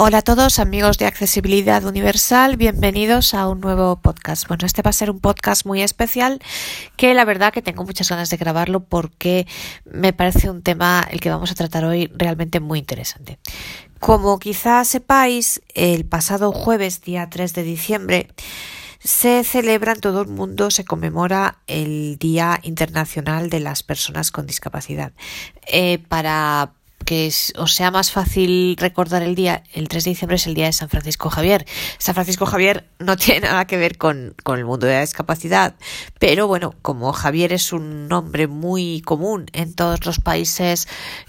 Hola a todos amigos de Accesibilidad Universal, bienvenidos a un nuevo podcast. Bueno, este va a ser un podcast muy especial que la verdad que tengo muchas ganas de grabarlo porque me parece un tema el que vamos a tratar hoy realmente muy interesante. Como quizás sepáis, el pasado jueves, día 3 de diciembre, se celebra en todo el mundo, se conmemora el Día Internacional de las Personas con Discapacidad. Eh, para que os sea más fácil recordar el día, el 3 de diciembre es el día de San Francisco Javier. San Francisco Javier no tiene nada que ver con, con el mundo de la discapacidad, pero bueno, como Javier es un nombre muy común en todos los países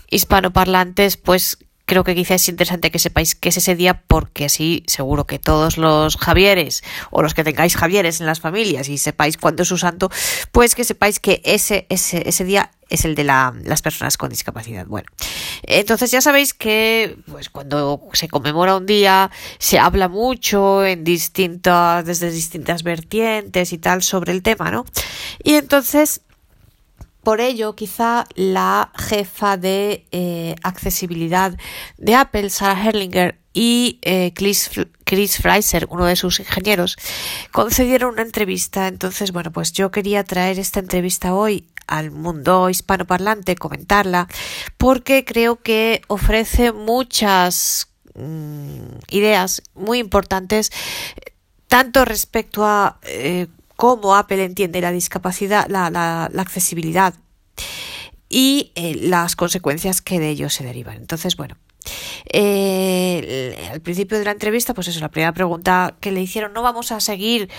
hispanoparlantes, pues creo que quizás es interesante que sepáis que es ese día porque así seguro que todos los Javieres o los que tengáis Javieres en las familias y sepáis cuándo es su santo, pues que sepáis que ese, ese, ese día es el de la, las personas con discapacidad. Bueno, entonces ya sabéis que pues cuando se conmemora un día se habla mucho en distintas, desde distintas vertientes y tal sobre el tema, ¿no? Y entonces por ello, quizá la jefa de eh, accesibilidad de Apple, Sarah Herlinger, y eh, Chris, Chris uno de sus ingenieros, concedieron una entrevista. Entonces, bueno, pues yo quería traer esta entrevista hoy al mundo hispanoparlante, comentarla, porque creo que ofrece muchas mm, ideas muy importantes, tanto respecto a eh, cómo Apple entiende la discapacidad, la, accesibilidad y eh, las consecuencias que de ello se derivan. Entonces, bueno, eh, al principio de la entrevista, pues eso, la primera pregunta que le hicieron, no vamos a seguir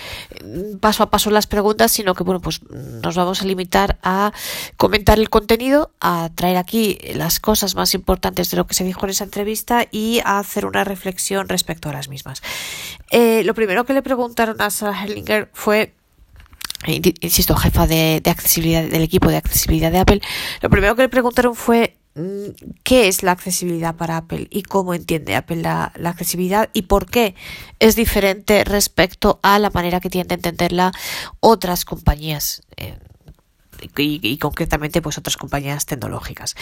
mm, paso a paso las preguntas, sino que bueno, pues nos vamos a limitar a comentar el contenido, a traer aquí las cosas más importantes de lo que se dijo en esa entrevista y a hacer una reflexión respecto a las mismas. Eh, lo primero que le preguntaron a Sarah Hellinger fue insisto, jefa de, accesibilidad del equipo de accesibilidad de Apple, lo primero que le preguntaron fue mm, qué es la accesibilidad para Apple y cómo entiende Apple la, accesibilidad y por qué es diferente respecto a la manera que tienen de entenderla otras compañías. Eh, y, concretamente pues otras compañías tecnológicas.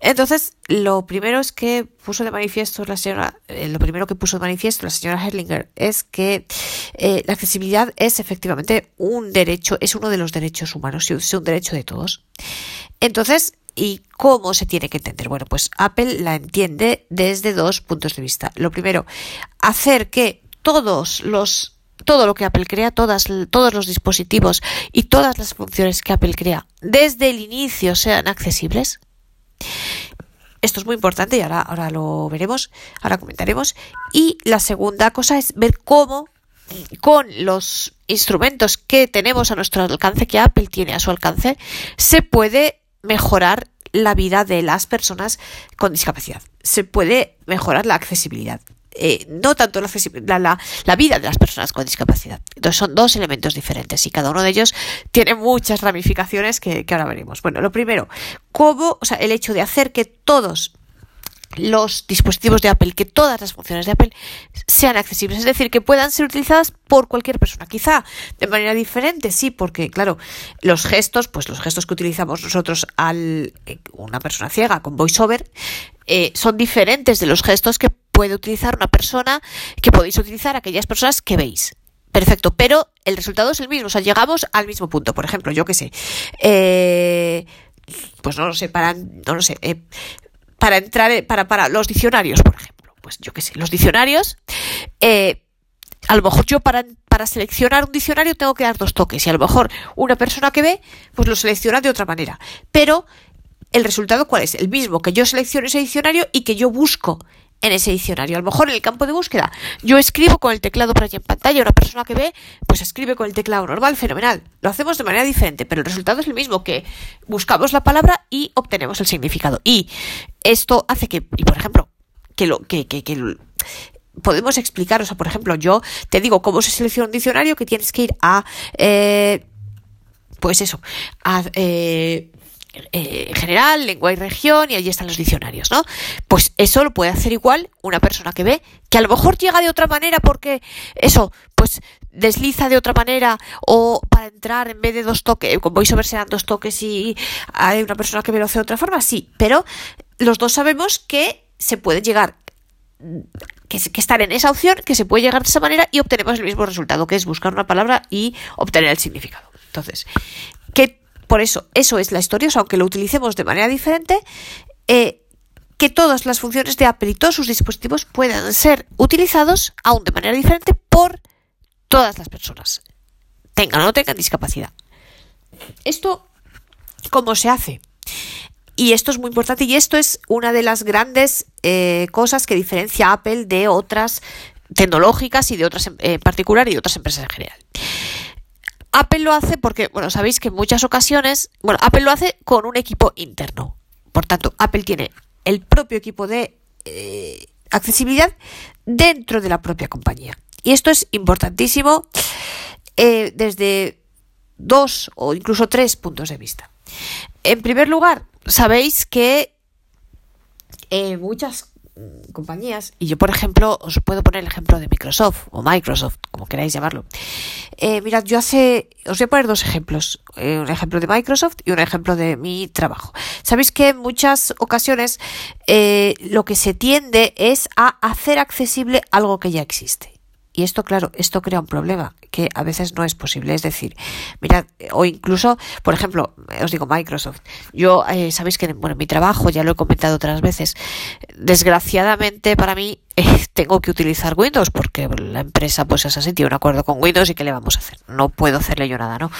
Entonces, lo primero es que puso de manifiesto la señora, eh, lo primero que puso de manifiesto la señora Herlinger es que eh, la accesibilidad es efectivamente un derecho, es uno de los derechos humanos, es un derecho de todos. Entonces, ¿Y cómo se tiene que entender? Bueno, pues Apple la entiende desde dos puntos de vista. Lo primero, hacer que todos los todo lo que Apple crea, todos los dispositivos y todas las funciones que Apple crea desde el inicio sean accesibles. Esto es muy importante y ahora, ahora lo veremos, ahora comentaremos. Y la segunda cosa es ver cómo con los instrumentos que tenemos a nuestro alcance, que Apple tiene a su alcance, se puede mejorar la vida de las personas con discapacidad. Se puede mejorar la accesibilidad. Eh, no tanto la, la, la, vida de las personas con discapacidad. Entonces son dos elementos diferentes y cada uno de ellos tiene muchas ramificaciones que, ahora veremos. Bueno, lo primero, cómo, o sea, el hecho de hacer que todos los dispositivos de Apple, que todas las funciones de Apple sean accesibles, es decir, que puedan ser utilizadas por cualquier persona, quizá de manera diferente, sí, porque claro, los gestos, pues los gestos que utilizamos nosotros al eh, una persona ciega con VoiceOver eh, son diferentes de los gestos que puede utilizar una persona, que podéis utilizar aquellas personas que veis. Perfecto, pero el resultado es el mismo, o sea, llegamos al mismo punto. Por ejemplo, yo qué sé, eh, pues no lo sé, para, no lo sé, para entrar, para, para los diccionarios, por ejemplo. Pues yo qué sé, los diccionarios, eh, a lo mejor yo para, para seleccionar un diccionario tengo que dar dos toques y a lo mejor una persona que ve, pues lo selecciona de otra manera. Pero el resultado cuál es? El mismo, que yo selecciono ese diccionario y que yo busco en ese diccionario. A lo mejor en el campo de búsqueda yo escribo con el teclado por allí en pantalla, una persona que ve, pues escribe con el teclado normal, fenomenal. Lo hacemos de manera diferente, pero el resultado es el mismo, que buscamos la palabra y obtenemos el significado. Y esto hace que, y por ejemplo, que lo, que, que, que podemos explicar, o sea, por ejemplo, yo te digo cómo se selecciona un diccionario, que tienes que ir a, eh, pues eso, a, eh, eh, general, lengua y región, y allí están los diccionarios, ¿no? Pues eso lo puede hacer igual una persona que ve, que a lo mejor llega de otra manera porque eso, pues desliza de otra manera, o para entrar en vez de dos toques, con VoiceOver serán dos toques y hay una persona que ve lo hace de otra forma, sí, pero los dos sabemos que se puede llegar que, estar en esa opción, que se puede llegar de esa manera y obtenemos el mismo resultado, que es buscar una palabra y obtener el significado. Entonces, que por eso, eso es la historia, aunque lo utilicemos de manera diferente, eh, que todas las funciones de Apple y todos sus dispositivos puedan ser utilizados aún de manera diferente por todas las personas, tengan o no tengan discapacidad. Esto, ¿cómo se hace? Y esto es muy importante y esto es una de las grandes eh, cosas que diferencia Apple de otras tecnológicas y de otras en eh, particular y de otras empresas en general. Apple lo hace porque, bueno, sabéis que en muchas ocasiones, bueno, Apple lo hace con un equipo interno. Por tanto, Apple tiene el propio equipo de eh, accesibilidad dentro de la propia compañía. Y esto es importantísimo desde dos o incluso tres puntos de vista. En primer lugar, sabéis que eh, muchas compañías, y yo por ejemplo os puedo poner el ejemplo de Microsoft o Microsoft, como queráis llamarlo. Eh, mirad, yo hace, os voy a poner dos ejemplos, eh, un ejemplo de Microsoft y un ejemplo de mi trabajo. Sabéis que en muchas ocasiones lo que se tiende es a hacer accesible algo que ya existe. Y esto, claro, esto crea un problema que a veces no es posible. Es decir, mirad, o incluso, por ejemplo, os digo Microsoft. Yo, eh, sabéis que, bueno, mi trabajo, ya lo he comentado otras veces, desgraciadamente para mí eh, tengo que utilizar Windows porque la empresa pues es así, tiene un acuerdo con Windows y ¿qué le vamos a hacer? No puedo hacerle yo nada, ¿no?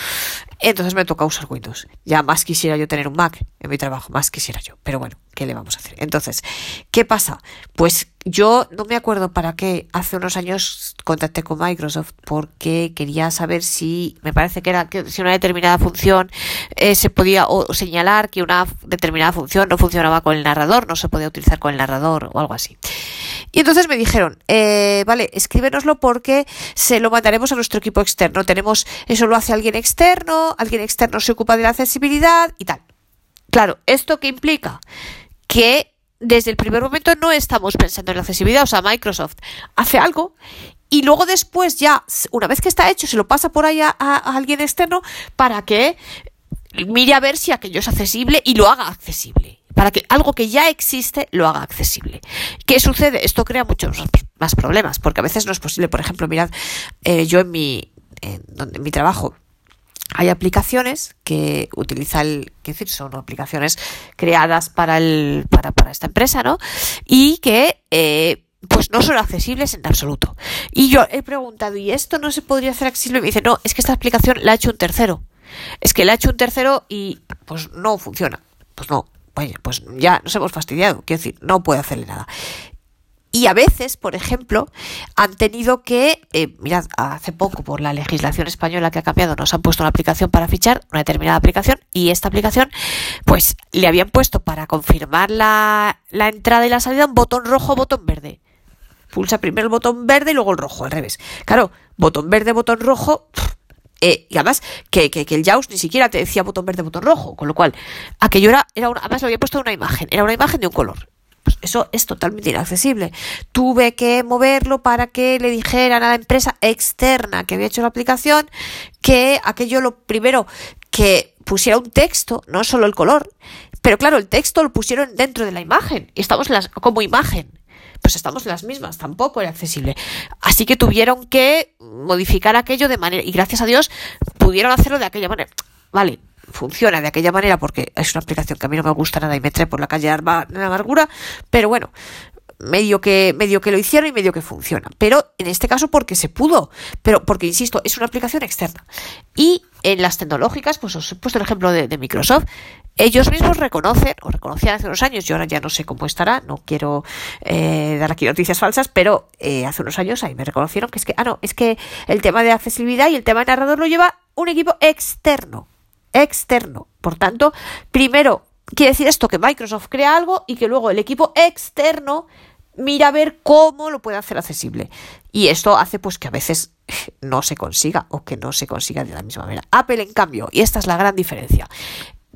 Entonces me toca usar Windows. Ya más quisiera yo tener un Mac en mi trabajo, más quisiera yo. Pero bueno, ¿qué le vamos a hacer? Entonces, ¿qué pasa? Pues yo no me acuerdo para qué hace unos años contacté con Microsoft porque quería saber si, me parece que era que si una determinada función eh, se podía o señalar que una determinada función no funcionaba con el narrador, no se podía utilizar con el narrador o algo así. Y entonces me dijeron, eh, vale, escríbenoslo porque se lo mandaremos a nuestro equipo externo. Tenemos, eso lo hace alguien externo, alguien externo se ocupa de la accesibilidad y tal. Claro, ¿esto qué implica? Que desde el primer momento no estamos pensando en la accesibilidad, o sea, Microsoft hace algo y luego después ya, una vez que está hecho, se lo pasa por ahí a, alguien externo para que mire a ver si aquello es accesible y lo haga accesible. Para que algo que ya existe lo haga accesible. ¿Qué sucede? Esto crea muchos más problemas, porque a veces no es posible. Por ejemplo, mirad, eh, yo en mi, donde, en mi trabajo hay aplicaciones que utiliza el, que decir, son aplicaciones creadas para el, para, para esta empresa, ¿no? Y que eh, pues no son accesibles en absoluto. Y yo he preguntado, ¿y esto no se podría hacer accesible? Y me dice, no, es que esta aplicación la ha hecho un tercero. Es que la ha hecho un tercero y pues no funciona. Pues no, pues ya nos hemos fastidiado. Quiero decir, no puede hacerle nada. Y a veces, por ejemplo, han tenido que, eh, mirad, hace poco por la legislación española que ha cambiado, nos han puesto una aplicación para fichar, una determinada aplicación, y esta aplicación, pues le habían puesto para confirmar la, la entrada y la salida un botón rojo, botón verde. Pulsa primero el botón verde y luego el rojo, al revés. Claro, botón verde, botón rojo. Eh, y además, que, que, que, el JAWS ni siquiera te decía botón verde, botón rojo. Con lo cual, aquello era, era una, además lo había puesto una imagen. Era una imagen de un color. Pues eso es totalmente inaccesible. Tuve que moverlo para que le dijeran a la empresa externa que había hecho la aplicación que aquello lo primero que pusiera un texto, no solo el color. Pero claro, el texto lo pusieron dentro de la imagen. Y estamos las, como imagen pues estamos las mismas, tampoco era accesible. Así que tuvieron que modificar aquello de manera, y gracias a Dios pudieron hacerlo de aquella manera. Vale, funciona de aquella manera porque es una aplicación que a mí no me gusta nada y me trae por la calle de amargura, pero bueno, medio que, medio que lo hicieron y medio que funciona. Pero en este caso porque se pudo, pero porque, insisto, es una aplicación externa. Y en las tecnológicas, pues os he puesto el ejemplo de, Microsoft, ellos mismos reconocen, o reconocían hace unos años, yo ahora ya no sé cómo estará, no quiero eh, dar aquí noticias falsas, pero eh, hace unos años ahí me reconocieron que es que, ah, no, es que el tema de accesibilidad y el tema de narrador lo lleva un equipo externo. Externo. Por tanto, primero, quiere decir esto que Microsoft crea algo y que luego el equipo externo mira a ver cómo lo puede hacer accesible. Y esto hace pues que a veces no se consiga o que no se consiga de la misma manera. Apple, en cambio, y esta es la gran diferencia,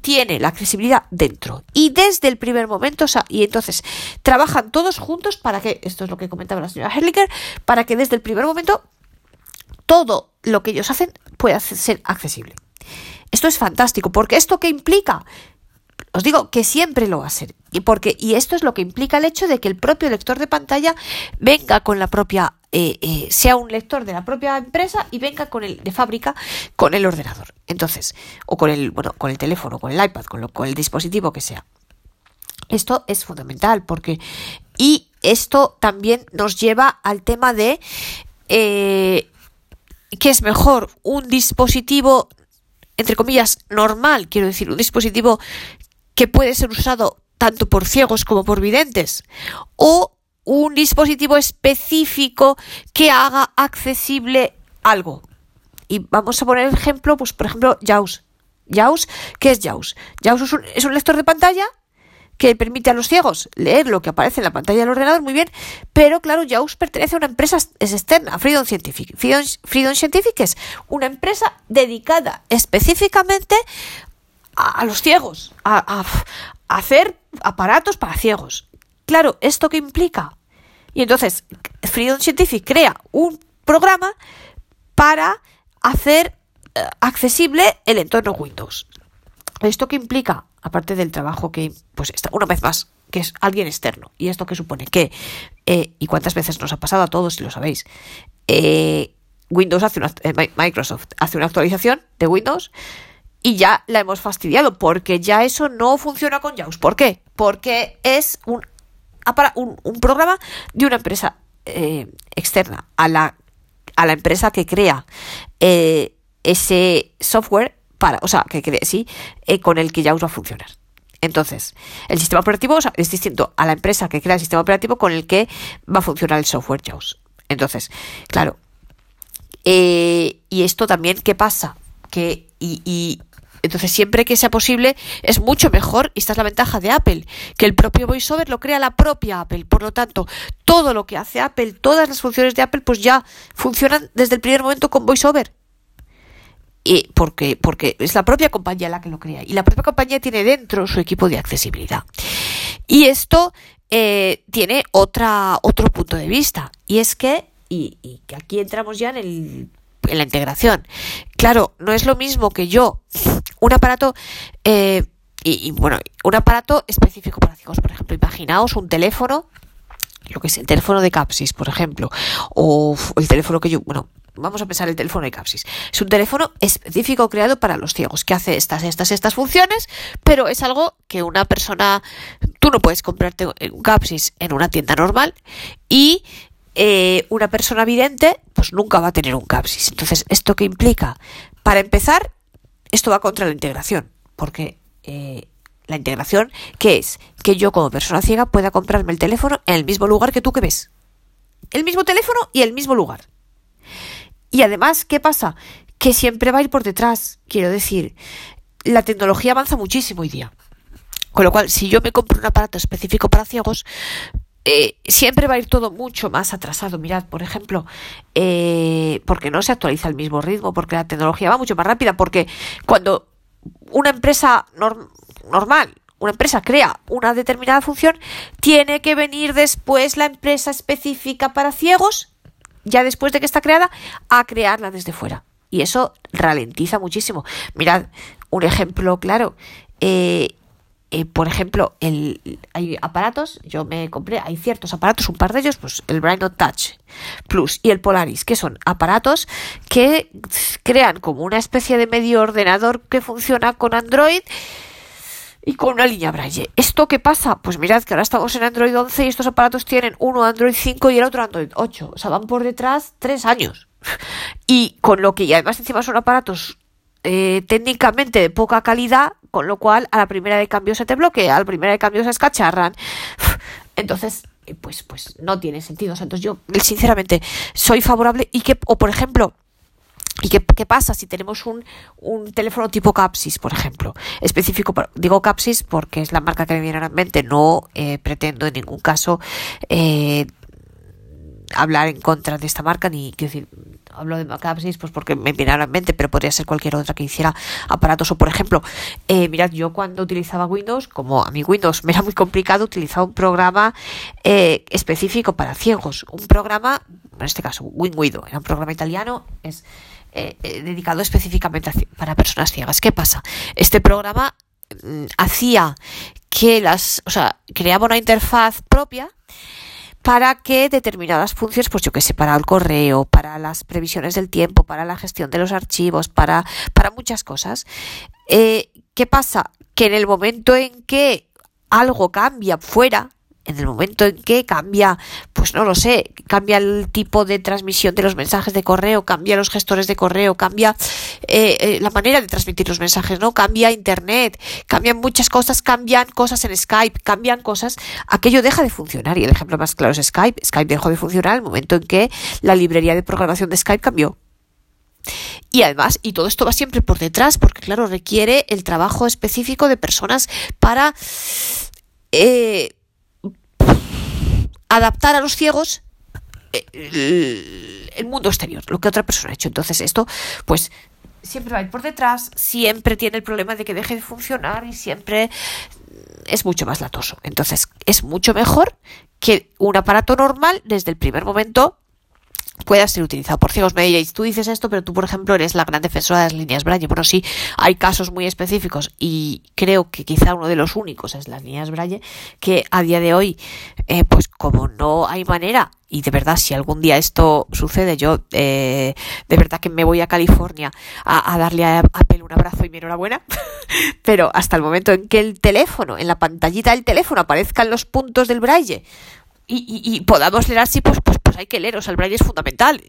tiene la accesibilidad dentro y desde el primer momento, y entonces trabajan todos juntos para que, esto es lo que comentaba la señora Herlicker, para que desde el primer momento todo lo que ellos hacen pueda ser accesible. Esto es fantástico, porque esto qué implica os digo que siempre lo va a ser. Y, porque, y esto es lo que implica el hecho de que el propio lector de pantalla venga con la propia, eh, eh, sea un lector de la propia empresa y venga con el de fábrica con el ordenador. Entonces, o con el, bueno, con el teléfono, con el iPad, con, con el dispositivo que sea. Esto es fundamental porque, y esto también nos lleva al tema de eh, ¿qué es mejor? Un dispositivo, entre comillas, normal, quiero decir, un dispositivo que puede ser usado tanto por ciegos como por videntes, o un dispositivo específico que haga accesible algo. Y vamos a poner el ejemplo, pues por ejemplo, JAWS. JAWS, ¿qué es JAWS? JAWS es un, es un lector de pantalla que permite a los ciegos leer lo que aparece en la pantalla del ordenador, muy bien, pero claro, JAWS pertenece a una empresa es externa, Freedom Scientific. Freedom, Scientific es una empresa dedicada específicamente a, los ciegos, a, a, hacer aparatos para ciegos. Claro, ¿esto qué implica? Y entonces, Freedom Scientific crea un programa para hacer eh, accesible el entorno Windows. ¿Esto qué implica? Aparte del trabajo que, pues, está, una vez más, que es alguien externo. ¿Y esto qué supone? Que, eh, y cuántas veces nos ha pasado a todos, si lo sabéis, eh, Windows hace una, eh, Microsoft hace una actualización de Windows y ya la hemos fastidiado porque ya eso no funciona con JAWS. ¿Por qué? Porque es un, un, un programa de una empresa externa a la, a la empresa que crea ese software o sea, que, sí, eh, con el que ya va a funcionar. Entonces, el sistema operativo es distinto a la empresa que crea el sistema operativo con el que va a funcionar el software JAWS. Entonces, claro. Eh, y esto también, ¿qué pasa? Que, y, entonces, siempre que sea posible, es mucho mejor, y esta es la ventaja de Apple, que el propio VoiceOver lo crea la propia Apple. Por lo tanto, todo lo que hace Apple, todas las funciones de Apple, pues ya funcionan desde el primer momento con VoiceOver y porque, porque es la propia compañía la que lo crea y la propia compañía tiene dentro su equipo de accesibilidad. Y esto eh, tiene otra, otro punto de vista y es que, y, que aquí entramos ya en, el, en la integración. Claro, no es lo mismo que yo, un aparato, eh, y, bueno, un aparato específico para ciegos, por ejemplo, imaginaos un teléfono lo que es el teléfono de Capsis, por ejemplo, o el teléfono que yo, bueno, vamos a pensar el teléfono de Capsis. Es un teléfono específico creado para los ciegos, que hace estas, estas, estas funciones, pero es algo que una persona, tú no puedes comprarte un Capsis en una tienda normal y eh, una persona vidente, pues nunca va a tener un Capsis. Entonces, ¿esto qué implica? Para empezar, esto va contra la integración, porque eh, la integración, ¿qué es? Que yo como persona ciega pueda comprarme el teléfono en el mismo lugar que tú que ves. El mismo teléfono y el mismo lugar. Y además, ¿qué pasa? Que siempre va a ir por detrás. Quiero decir, la tecnología avanza muchísimo hoy día. Con lo cual, si yo me compro un aparato específico para ciegos, eh, siempre va a ir todo mucho más atrasado. Mirad, por ejemplo, eh, porque no se actualiza al mismo ritmo, porque la tecnología va mucho más rápida, porque cuando una empresa normal, una empresa crea una determinada función, tiene que venir después la empresa específica para ciegos ya después de que está creada, a crearla desde fuera. Y eso ralentiza muchísimo. Mirad, un ejemplo claro. Eh, eh, por ejemplo, el, hay aparatos, yo me compré, hay ciertos aparatos, un par de ellos, pues el Brain Touch Plus y el Polaris, que son aparatos que crean como una especie de medio ordenador que funciona con Android y con una línea Braille. ¿Esto qué pasa? Pues mirad que ahora estamos en Android 11 y estos aparatos tienen uno Android 5 y el otro Android 8. O sea, van por detrás tres años. Y con lo que, además encima son aparatos eh, técnicamente de poca calidad, con lo cual a la primera de cambio se te bloquea, a la primera de cambio se escacharran. Entonces, eh, pues, pues no tiene sentido. O sea, entonces yo, sinceramente, soy favorable y que, o por ejemplo, ¿Y qué, pasa si tenemos un, un, teléfono tipo Capsis, por ejemplo? Específico, digo Capsis porque es la marca que me viene a la mente, no eh, pretendo en ningún caso eh, hablar en contra de esta marca, ni quiero decir, hablo de Capsis pues porque me viene a la mente, pero podría ser cualquier otra que hiciera aparatos. O por ejemplo, eh, mirad, yo cuando utilizaba Windows, como a mi Windows me era muy complicado, utilizaba un programa eh, específico para ciegos. Un programa, en este caso, WinWido, era un programa italiano, es eh, eh, dedicado específicamente para personas ciegas. ¿Qué pasa? Este programa mm, hacía que las, o sea, creaba una interfaz propia para que determinadas funciones, pues yo que sé, para el correo, para las previsiones del tiempo, para la gestión de los archivos, para, para muchas cosas. Eh, ¿Qué pasa? Que en el momento en que algo cambia fuera, en el momento en que cambia, pues no lo sé, cambia el tipo de transmisión de los mensajes de correo, cambia los gestores de correo, cambia eh, eh, la manera de transmitir los mensajes, ¿no? Cambia Internet, cambian muchas cosas, cambian cosas en Skype, cambian cosas, aquello deja de funcionar. Y el ejemplo más claro es Skype. Skype dejó de funcionar en el momento en que la librería de programación de Skype cambió. Y además, y todo esto va siempre por detrás, porque claro, requiere el trabajo específico de personas para eh, adaptar a los ciegos eh, el mundo exterior, lo que otra persona ha hecho. Entonces esto, pues siempre va a ir por detrás, siempre tiene el problema de que deje de funcionar y siempre es mucho más latoso. Entonces es mucho mejor que un aparato normal desde el primer momento pueda ser utilizado por ciegos. Me diréis, tú dices esto, pero tú, por ejemplo, eres la gran defensora de las líneas Braille. Bueno, sí, hay casos muy específicos y creo que quizá uno de los únicos es las líneas Braille, que a día de hoy, eh, pues como no hay manera, y de verdad, si algún día esto sucede, yo eh, de verdad que me voy a California a, a darle a Apple un abrazo y mi enhorabuena, pero hasta el momento en que el teléfono, en la pantallita del teléfono aparezcan los puntos del Braille, y, y, podamos leer así, pues, pues, pues hay que leer, o sea, el braille es fundamental.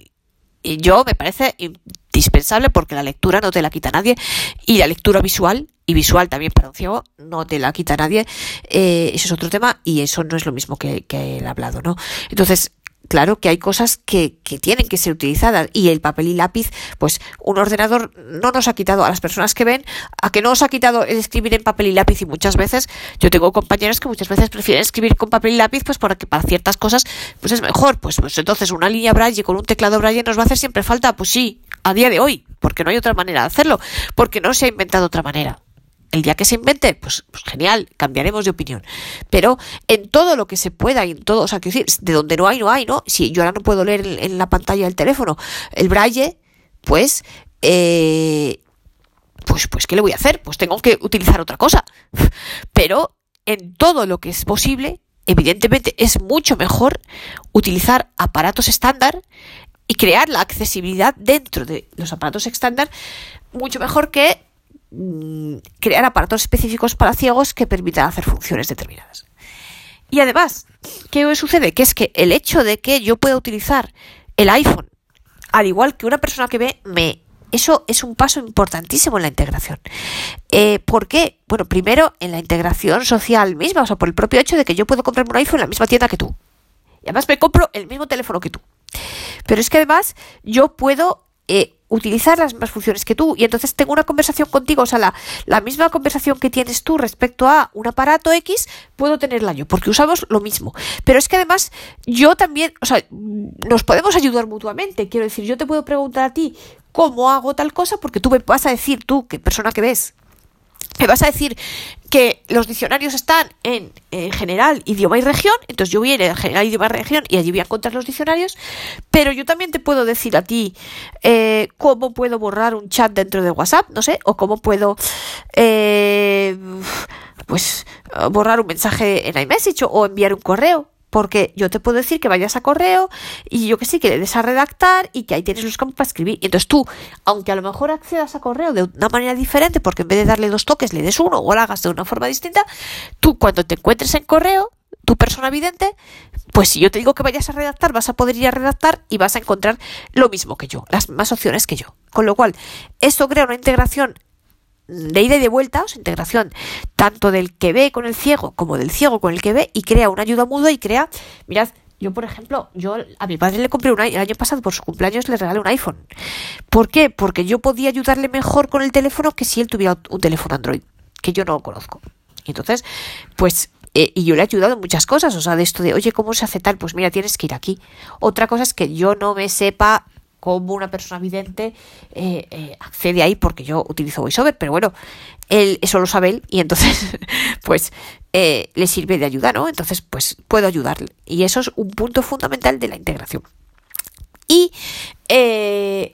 Y yo me parece indispensable porque la lectura no te la quita nadie y la lectura visual y visual también para un ciego no te la quita nadie. Eh, eso es otro tema y eso no es lo mismo que, que el hablado, ¿no? Entonces, claro que hay cosas que, que, tienen que ser utilizadas y el papel y lápiz, pues un ordenador no nos ha quitado a las personas que ven, a que no nos ha quitado el escribir en papel y lápiz y muchas veces yo tengo compañeros que muchas veces prefieren escribir con papel y lápiz pues porque para ciertas cosas pues es mejor, pues, pues entonces una línea braille con un teclado braille nos va a hacer siempre falta, pues sí, a día de hoy, porque no hay otra manera de hacerlo, porque no se ha inventado otra manera. El día que se invente, pues, pues, genial, cambiaremos de opinión. Pero en todo lo que se pueda y en todo, o sea, que decir, de donde no hay, no hay, ¿no? Si yo ahora no puedo leer en, la pantalla del teléfono el braille, pues, eh, pues, pues, ¿qué le voy a hacer? Pues tengo que utilizar otra cosa. Pero en todo lo que es posible, evidentemente es mucho mejor utilizar aparatos estándar y crear la accesibilidad dentro de los aparatos estándar mucho mejor que crear aparatos específicos para ciegos que permitan hacer funciones determinadas. Y además, ¿qué sucede? Que es que el hecho de que yo pueda utilizar el iPhone, al igual que una persona que ve, me eso es un paso importantísimo en la integración. Eh, ¿Por qué? Bueno, primero en la integración social misma, o sea, por el propio hecho de que yo puedo comprarme un iPhone en la misma tienda que tú. Y además me compro el mismo teléfono que tú. Pero es que además yo puedo eh, utilizar las mismas funciones que tú. Y entonces tengo una conversación contigo, o sea, la, la, misma conversación que tienes tú respecto a un aparato X, puedo tenerla yo, porque usamos lo mismo. Pero es que además yo también, o sea, nos podemos ayudar mutuamente, quiero decir, yo te puedo preguntar a ti cómo hago tal cosa, porque tú me vas a decir, tú, que persona que ves, me vas a decir que los diccionarios están en, general, idioma y región, entonces yo voy a ir en general, idioma y región y allí voy a encontrar los diccionarios, pero yo también te puedo decir a ti eh, cómo puedo borrar un chat dentro de WhatsApp, no sé, o cómo puedo... Eh, pues borrar un mensaje en iMessage o enviar un correo porque yo te puedo decir que vayas a correo y yo que sí, que le des a redactar y que ahí tienes los campos para escribir. Y entonces tú, aunque a lo mejor accedas a correo de una manera diferente, porque en vez de darle dos toques le des uno o lo hagas de una forma distinta, tú cuando te encuentres en correo, tu persona vidente, pues si yo te digo que vayas a redactar, vas a poder ir a redactar y vas a encontrar lo mismo que yo, las más opciones que yo. Con lo cual, esto crea una integración de ida y de vuelta, o sea, integración tanto del que ve con el ciego como del ciego con el que ve y crea una ayuda muda y crea, mirad, yo por ejemplo, yo a mi padre le compré un el año pasado por su cumpleaños le regalé un iPhone. ¿Por qué? Porque yo podía ayudarle mejor con el teléfono que si él tuviera un teléfono Android, que yo no conozco. Entonces, pues eh, y yo le he ayudado en muchas cosas, o sea, de esto de, oye, ¿cómo se hace tal? Pues mira, tienes que ir aquí. Otra cosa es que yo no me sepa cómo una persona vidente eh, eh, accede ahí porque yo utilizo VoiceOver, pero bueno, él eso lo sabe él y entonces pues eh, le sirve de ayuda, ¿no? Entonces pues puedo ayudarle y eso es un punto fundamental de la integración. Y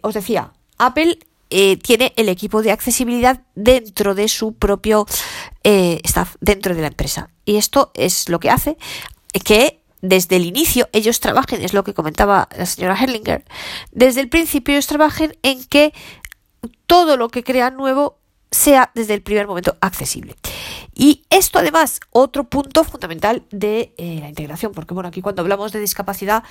os decía, Apple tiene el equipo de accesibilidad dentro de su propio staff dentro de la empresa. Y esto es lo que hace que desde el inicio ellos trabajen, es lo que comentaba la señora Herlinger, desde el principio ellos trabajen en que todo lo que crean nuevo sea desde el primer momento accesible. Y esto además, otro punto fundamental de eh, la integración, porque bueno, aquí cuando hablamos de discapacidad,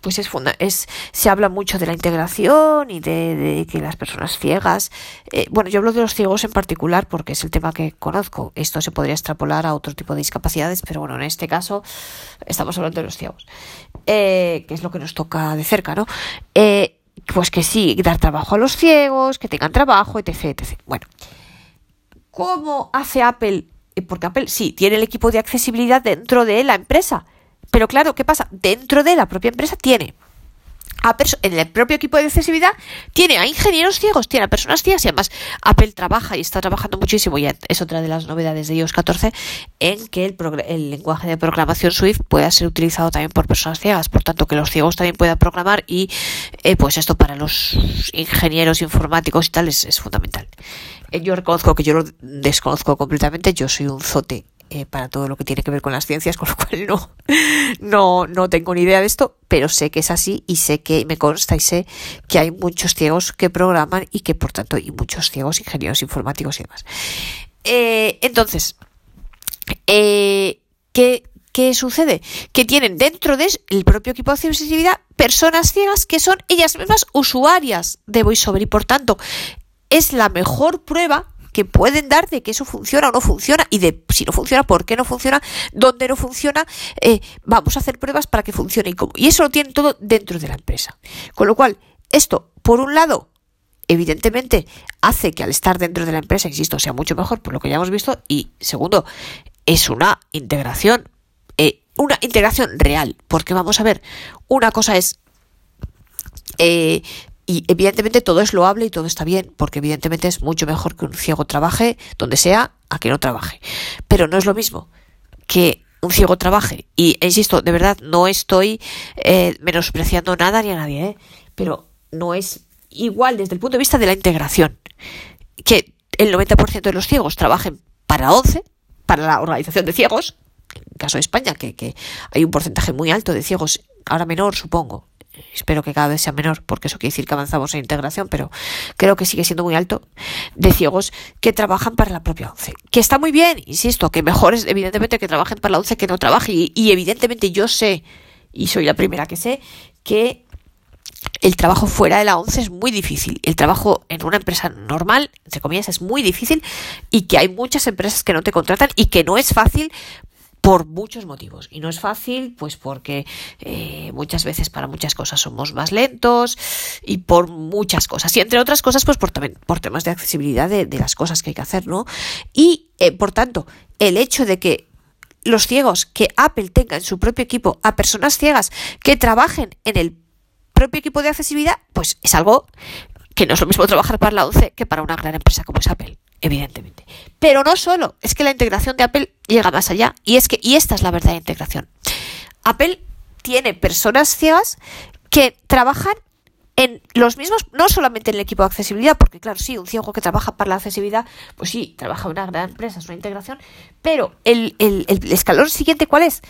pues es, es se habla mucho de la integración y de, que las personas ciegas, eh, bueno, yo hablo de los ciegos en particular porque es el tema que conozco. Esto se podría extrapolar a otro tipo de discapacidades, pero bueno, en este caso estamos hablando de los ciegos, eh, que es lo que nos toca de cerca, ¿no? pues que sí, dar trabajo a los ciegos, que tengan trabajo, etc. etc. Bueno, ¿cómo hace Apple? Eh, porque Apple sí, tiene el equipo de accesibilidad dentro de la empresa. Pero claro, ¿qué pasa? Dentro de la propia empresa tiene en el propio equipo de accesibilidad tiene a ingenieros ciegos, tiene a personas ciegas y además Apple trabaja y está trabajando muchísimo y es otra de las novedades de iOS 14 en que el, lenguaje de programación Swift pueda ser utilizado también por personas ciegas, por tanto que los ciegos también puedan programar y eh, pues esto para los ingenieros informáticos y tal es, es fundamental. Eh, yo reconozco que yo lo desconozco completamente, yo soy un zote eh, para todo lo que tiene que ver con las ciencias, con lo cual no, no, no tengo ni idea de esto, pero sé que es así y sé que me consta y sé que hay muchos ciegos que programan y que por tanto hay muchos ciegos ingenieros informáticos y demás. Eh, entonces, eh, ¿qué, ¿qué sucede? Que tienen dentro del propio equipo de accesibilidad personas ciegas que son ellas mismas usuarias de VoiceOver y por tanto es la mejor prueba que pueden dar de que eso funciona o no funciona y de si no funciona, por qué no funciona, dónde no funciona, eh, vamos a hacer pruebas para que funcione y cómo. Y eso lo tienen todo dentro de la empresa. Con lo cual, esto, por un lado, evidentemente hace que al estar dentro de la empresa, insisto, sea mucho mejor por lo que ya hemos visto y segundo, es una integración, eh, una integración real, porque vamos a ver, una cosa es eh, y evidentemente todo es loable y todo está bien, porque evidentemente es mucho mejor que un ciego trabaje donde sea a que no trabaje. Pero no es lo mismo que un ciego trabaje. Y insisto, de verdad, no estoy eh, menospreciando nada ni a nadie, ¿eh? pero no es igual desde el punto de vista de la integración. Que el 90% de los ciegos trabajen para 11, para la organización de ciegos, en el caso de España, que, que hay un porcentaje muy alto de ciegos, ahora menor supongo, espero que cada vez sea menor, porque eso quiere decir que avanzamos en integración, pero creo que sigue siendo muy alto, de ciegos que trabajan para la propia ONCE. Que está muy bien, insisto, que mejor es evidentemente que trabajen para la ONCE que no trabaje. Y, evidentemente yo sé, y soy la primera que sé, que el trabajo fuera de la ONCE es muy difícil. El trabajo en una empresa normal, entre comillas, es muy difícil y que hay muchas empresas que no te contratan y que no es fácil por muchos motivos. Y no es fácil, pues porque eh, muchas veces para muchas cosas somos más lentos y por muchas cosas. Y entre otras cosas, pues por, también, por temas de accesibilidad de, las cosas que hay que hacer, ¿no? Y, eh, por tanto, el hecho de que los ciegos, que Apple tenga en su propio equipo a personas ciegas que trabajen en el propio equipo de accesibilidad, pues es algo que no es lo mismo trabajar para la OCE que para una gran empresa como es Apple evidentemente. Pero no solo, es que la integración de Apple llega más allá y es que y esta es la verdadera integración. Apple tiene personas ciegas que trabajan en los mismos, no solamente en el equipo de accesibilidad, porque claro, sí, un ciego que trabaja para la accesibilidad, pues sí, trabaja en una gran empresa, es una integración, pero el, el, el escalón siguiente, ¿cuál es?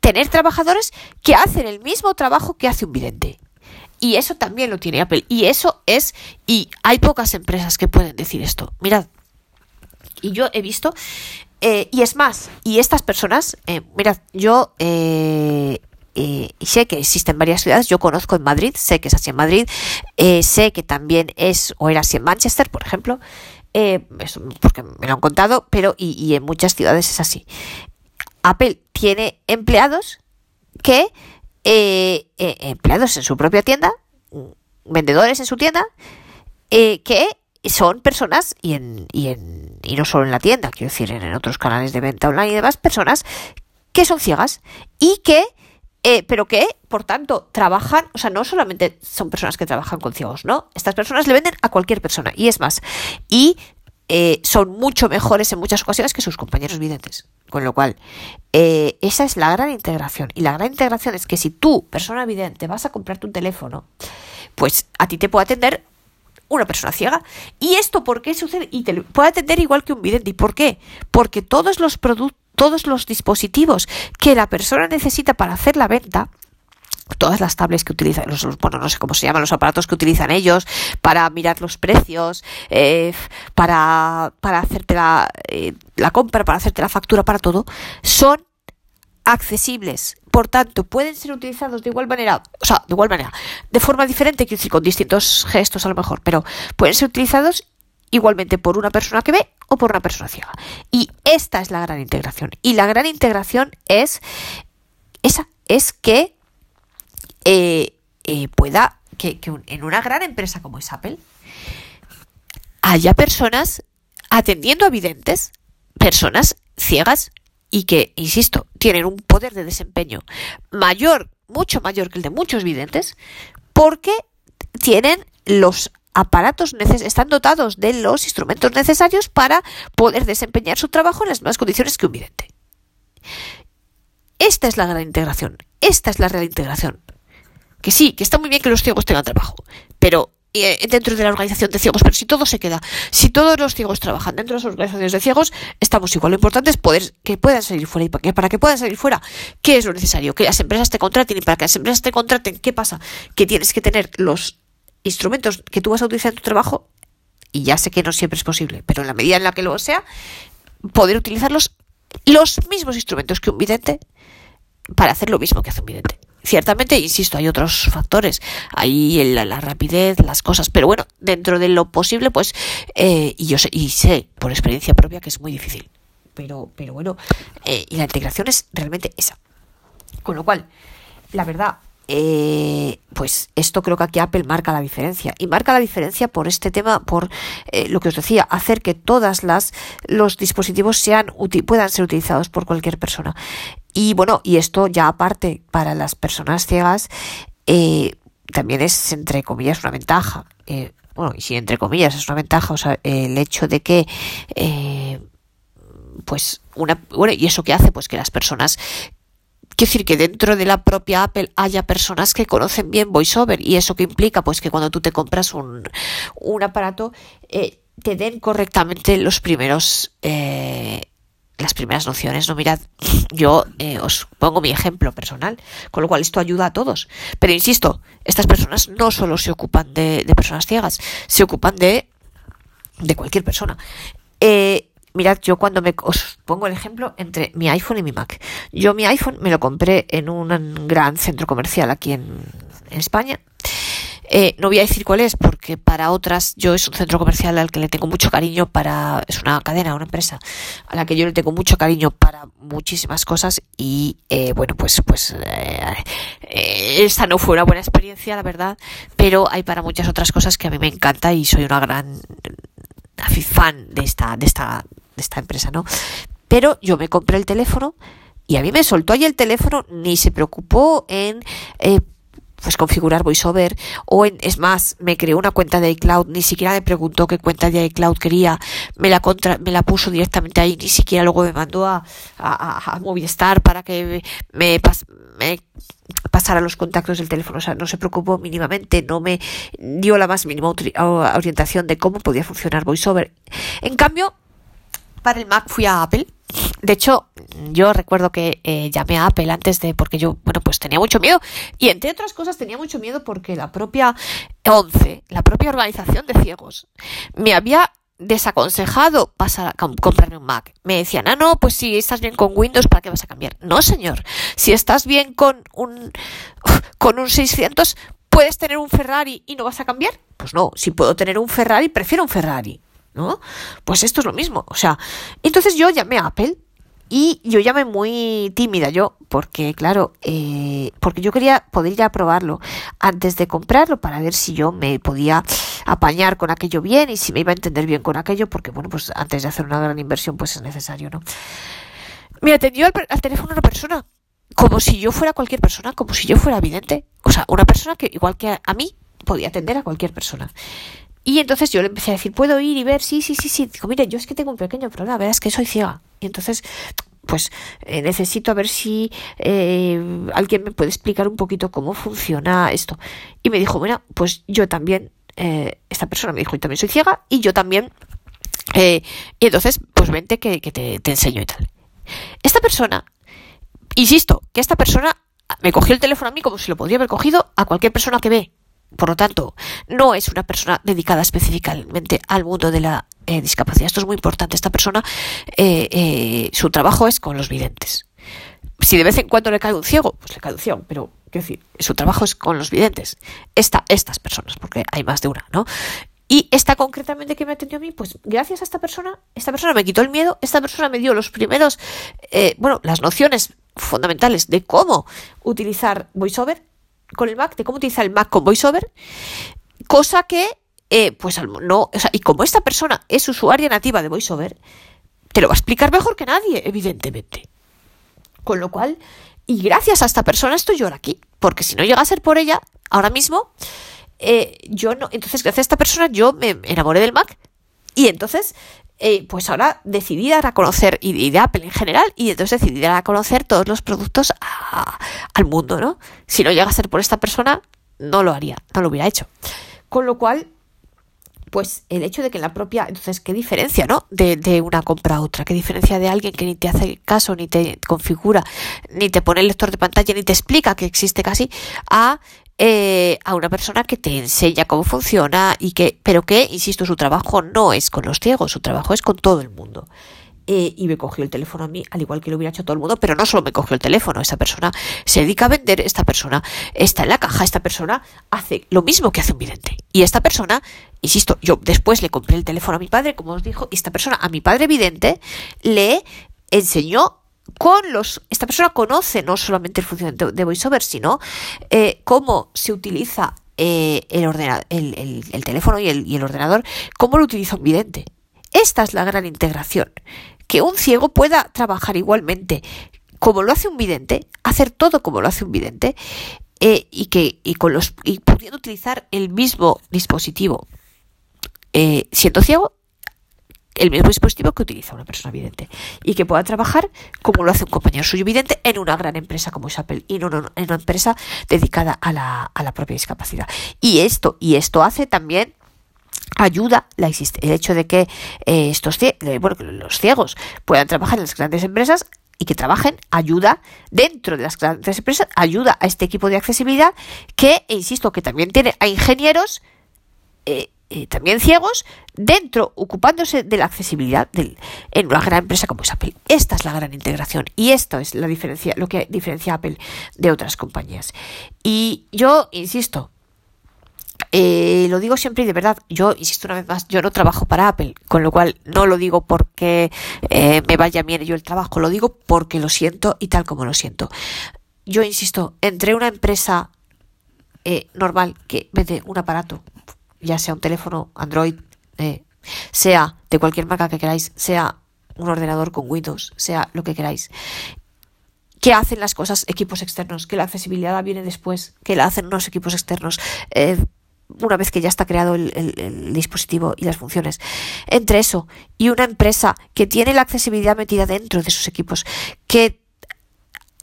Tener trabajadores que hacen el mismo trabajo que hace un vidente. Y eso también lo tiene Apple. Y eso es, y hay pocas empresas que pueden decir esto. Mirad, y yo he visto, eh, y es más, y estas personas, eh, mirad, yo eh, sé que existen varias ciudades, yo conozco en Madrid, sé que es así en Madrid, sé que también es o era así en Manchester, por ejemplo, porque me lo han contado, pero y, y en muchas ciudades es así. Apple tiene empleados que, empleados en su propia tienda, vendedores en su tienda, que son personas, y, en, y, en, y no solo en la tienda, quiero decir, en, otros canales de venta online y demás, personas que son ciegas y que, eh, pero que, por tanto, trabajan, o sea, no solamente son personas que trabajan con ciegos, ¿no? Estas personas le venden a cualquier persona, y es más, y eh, son mucho mejores en muchas ocasiones que sus compañeros videntes. Con lo cual, eh, esa es la gran integración. Y la gran integración es que si tú, persona vidente, vas a comprarte un teléfono, pues a ti te puede atender una persona ciega. ¿Y esto por qué sucede? Y te puede atender igual que un vidente. ¿Y por qué? Porque todos los productos, todos los dispositivos que la persona necesita para hacer la venta, todas las tablets que utilizan, los, bueno, no sé cómo se llaman, los aparatos que utilizan ellos para mirar los precios, eh, para, para hacerte la, eh, la compra, para hacerte la factura, para todo, son accesibles. Por tanto, pueden ser utilizados de igual manera, o sea, de igual manera, de forma diferente, quiero decir, con distintos gestos a lo mejor, pero pueden ser utilizados igualmente por una persona que ve o por una persona ciega. Y esta es la gran integración. Y la gran integración es esa, es que eh, eh, pueda, que, en una gran empresa como es Apple, haya personas atendiendo a videntes, personas ciegas y que, insisto, tienen un poder de desempeño mayor, mucho mayor que el de muchos videntes, porque tienen los aparatos están dotados de los instrumentos necesarios para poder desempeñar su trabajo en las mismas condiciones que un vidente. Esta es la gran integración, esta es la real integración. Que sí, que está muy bien que los ciegos tengan trabajo, pero eh, dentro de la organización de ciegos, pero si todo se queda, si todos los ciegos trabajan dentro de las organizaciones de ciegos, estamos igual. Lo importante es poder que puedan salir fuera y para que, para que puedan salir fuera, ¿qué es lo necesario? Que las empresas te contraten y para que las empresas te contraten, ¿qué pasa? Que tienes que tener los instrumentos que tú vas a utilizar en tu trabajo y ya sé que no siempre es posible, pero en la medida en la que lo sea, poder utilizarlos los mismos instrumentos que un vidente para hacer lo mismo que hace un vidente. Ciertamente, insisto, hay otros factores, hay la, rapidez, las cosas, pero bueno, dentro de lo posible, pues, eh, y yo sé, y sé por experiencia propia que es muy difícil, pero, pero bueno, eh, y la integración es realmente esa. Con lo cual, la verdad, eh, pues esto creo que aquí Apple marca la diferencia y marca la diferencia por este tema por lo que os decía hacer que todas las los dispositivos puedan ser utilizados por cualquier persona y bueno, y esto ya aparte para las personas ciegas, eh, también es entre comillas una ventaja. Eh, bueno, y si entre comillas es una ventaja, o sea, el hecho de que eh, pues una bueno y eso que hace pues que las personas Quiero decir que dentro de la propia Apple haya personas que conocen bien VoiceOver y eso que implica pues que cuando tú te compras un, aparato te den correctamente los primeros eh, las primeras nociones, no mirad, yo eh, os pongo mi ejemplo personal, con lo cual esto ayuda a todos. Pero insisto, estas personas no solo se ocupan de, personas ciegas, se ocupan de, de cualquier persona. Eh, mirad, yo cuando me os pongo el ejemplo entre mi iPhone y mi Mac. Yo mi iPhone me lo compré en un gran centro comercial aquí en, España eh, no voy a decir cuál es porque para otras yo es un centro comercial al que le tengo mucho cariño para es una cadena, una empresa a la que yo le tengo mucho cariño para muchísimas cosas y eh, bueno pues pues eh, esta no fue una buena experiencia la verdad, pero hay para muchas otras cosas que a mí me encanta y soy una gran fan de esta de esta de esta empresa, ¿no? Pero yo me compré el teléfono y a mí me soltó ahí el teléfono ni se preocupó en pues configurar VoiceOver o en, es más, me creó una cuenta de iCloud, ni siquiera me preguntó qué cuenta de iCloud quería, me la contra, me la puso directamente ahí, ni siquiera luego me mandó a, a, Movistar para que me, me pasara los contactos del teléfono, o sea, no se preocupó mínimamente, no me dio la más mínima orientación de cómo podía funcionar VoiceOver. En cambio, para el Mac fui a Apple de hecho, yo recuerdo que eh, llamé a Apple antes de, porque yo, bueno, pues tenía mucho miedo. Y entre otras cosas tenía mucho miedo porque la propia ONCE, la propia organización de ciegos, me había desaconsejado pasar a comprarme un Mac. Me decían, ah, no, pues si estás bien con Windows, ¿para qué vas a cambiar? No, señor. Si estás bien con un, con un 600, ¿puedes tener un Ferrari y no vas a cambiar? Pues no, si puedo tener un Ferrari, prefiero un Ferrari. ¿No? Pues esto es lo mismo. O sea, entonces yo llamé a Apple y yo llamé muy tímida yo, porque claro, eh, porque yo quería poder ir a probarlo antes de comprarlo para ver si yo me podía apañar con aquello bien y si me iba a entender bien con aquello, porque bueno, pues antes de hacer una gran inversión pues es necesario, ¿no? Me atendió al, teléfono una persona, como si yo fuera cualquier persona, como si yo fuera vidente. O sea, una persona que igual que a mí podía atender a cualquier persona. Y entonces yo le empecé a decir, ¿puedo ir y ver? Sí, sí, sí, sí. Digo, mire, yo es que tengo un pequeño problema, verdad es que soy ciega. Y entonces, pues eh, necesito a ver si eh, alguien me puede explicar un poquito cómo funciona esto. Y me dijo, bueno, pues yo también eh, esta persona me dijo, y también soy ciega, y yo también. Eh, y entonces, pues vente que, te, te enseño y tal. Esta persona, insisto, que esta persona me cogió el teléfono a mí como si lo podría haber cogido a cualquier persona que ve. Por lo tanto, no es una persona dedicada específicamente al mundo de la eh, discapacidad. Esto es muy importante. Esta persona, eh, eh, su trabajo es con los videntes. Si de vez en cuando le cae un ciego, pues le cae un ciego, pero quiero decir, su trabajo es con los videntes. Esta, estas personas, porque hay más de una, ¿no? Y esta concretamente que me atendió a mí, pues gracias a esta persona, esta persona me quitó el miedo, esta persona me dio los primeros, bueno, las nociones fundamentales de cómo utilizar VoiceOver con el Mac, de cómo utilizar el Mac con VoiceOver, cosa que, eh, pues no, o sea, y como esta persona es usuaria nativa de VoiceOver, te lo va a explicar mejor que nadie, evidentemente. Con lo cual, y gracias a esta persona estoy yo ahora aquí, porque si no llega a ser por ella, ahora mismo, eh, yo no, entonces gracias a esta persona yo me enamoré del Mac y entonces eh, pues ahora decidí a conocer, y, de Apple en general, y entonces decidí a conocer todos los productos al mundo, ¿no? Si no llega a ser por esta persona, no lo haría, no lo hubiera hecho. Con lo cual, pues el hecho de que la propia, entonces, ¿qué diferencia, no? De, de, una compra a otra, ¿qué diferencia de alguien que ni te hace caso, ni te configura, ni te pone el lector de pantalla, ni te explica que existe casi, a eh, a una persona que te enseña cómo funciona y que, pero que, insisto, su trabajo no es con los ciegos, su trabajo es con todo el mundo. Eh, y me cogió el teléfono a mí, al igual que lo hubiera hecho todo el mundo, pero no solo me cogió el teléfono, esa persona se dedica a vender, esta persona está en la caja, esta persona hace lo mismo que hace un vidente. Y esta persona, insisto, yo después le compré el teléfono a mi padre, como os dijo, y esta persona, a mi padre vidente, le enseñó con los, esta persona conoce no solamente el funcionamiento de VoiceOver, sino eh, cómo se utiliza eh, el, el, el, teléfono y el, ordenador, cómo lo utiliza un vidente. Esta es la gran integración. Que un ciego pueda trabajar igualmente como lo hace un vidente, hacer todo como lo hace un vidente, eh, y que y con los y pudiendo utilizar el mismo dispositivo siendo ciego el mismo dispositivo que utiliza una persona vidente y que pueda trabajar como lo hace un compañero suyo vidente en una gran empresa como es Apple y no, en una empresa dedicada a la, a la propia discapacidad. Y esto, y esto hace también ayuda la el hecho de que eh, estos bueno, los ciegos puedan trabajar en las grandes empresas y que trabajen ayuda dentro de las grandes empresas ayuda a este equipo de accesibilidad que insisto que también tiene a ingenieros eh, eh, también ciegos dentro, ocupándose de la accesibilidad en una gran empresa como es Apple. Esta es la gran integración y esto es la diferencia, lo que diferencia a Apple de otras compañías. Y yo insisto, eh, lo digo siempre y de verdad, yo insisto una vez más, yo no trabajo para Apple, con lo cual no lo digo porque eh, me vaya bien yo el trabajo, lo digo porque lo siento y tal como lo siento. Yo insisto, entre una empresa normal que vende un aparato ya sea un teléfono Android, eh, sea de cualquier marca que queráis, sea un ordenador con Windows, sea lo que queráis. ¿Qué hacen las cosas equipos externos? Que la accesibilidad viene después, que la hacen unos equipos externos. Eh, una vez que ya está creado el, el, dispositivo y las funciones. Entre eso y una empresa que tiene la accesibilidad metida dentro de sus equipos, que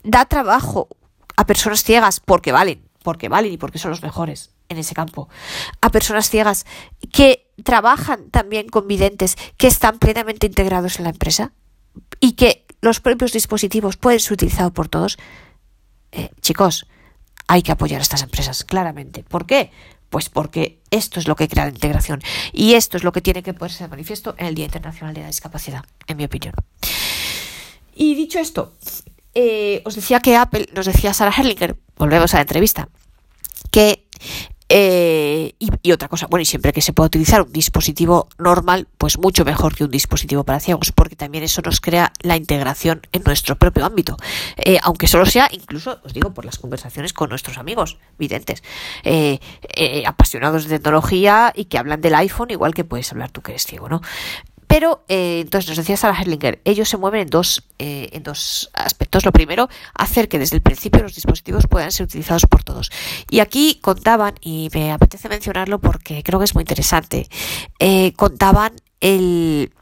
da trabajo a personas ciegas porque valen, porque valen y porque son los mejores en ese campo, a personas ciegas que trabajan también con videntes, que están plenamente integrados en la empresa y que los propios dispositivos pueden ser utilizados por todos, eh, chicos, hay que apoyar a estas empresas, claramente. ¿Por qué? Pues porque esto es lo que crea la integración y esto es lo que tiene que ponerse de manifiesto en el Día Internacional de la Discapacidad, en mi opinión. Y dicho esto, eh, os decía que Apple, nos decía Sarah Herlinger, volvemos a la entrevista, que eh, y, otra cosa, bueno, y siempre que se pueda utilizar un dispositivo normal, pues mucho mejor que un dispositivo para ciegos, porque también eso nos crea la integración en nuestro propio ámbito, eh, aunque solo sea, incluso, os digo, por las conversaciones con nuestros amigos videntes, eh, apasionados de tecnología y que hablan del iPhone, igual que puedes hablar tú que eres ciego, ¿no? Pero, eh, entonces, nos decía Sarah Herlinger, ellos se mueven en dos, eh, en dos aspectos. Lo primero, hacer que desde el principio los dispositivos puedan ser utilizados por todos. Y aquí contaban, y me apetece mencionarlo porque creo que es muy interesante, eh, contaban el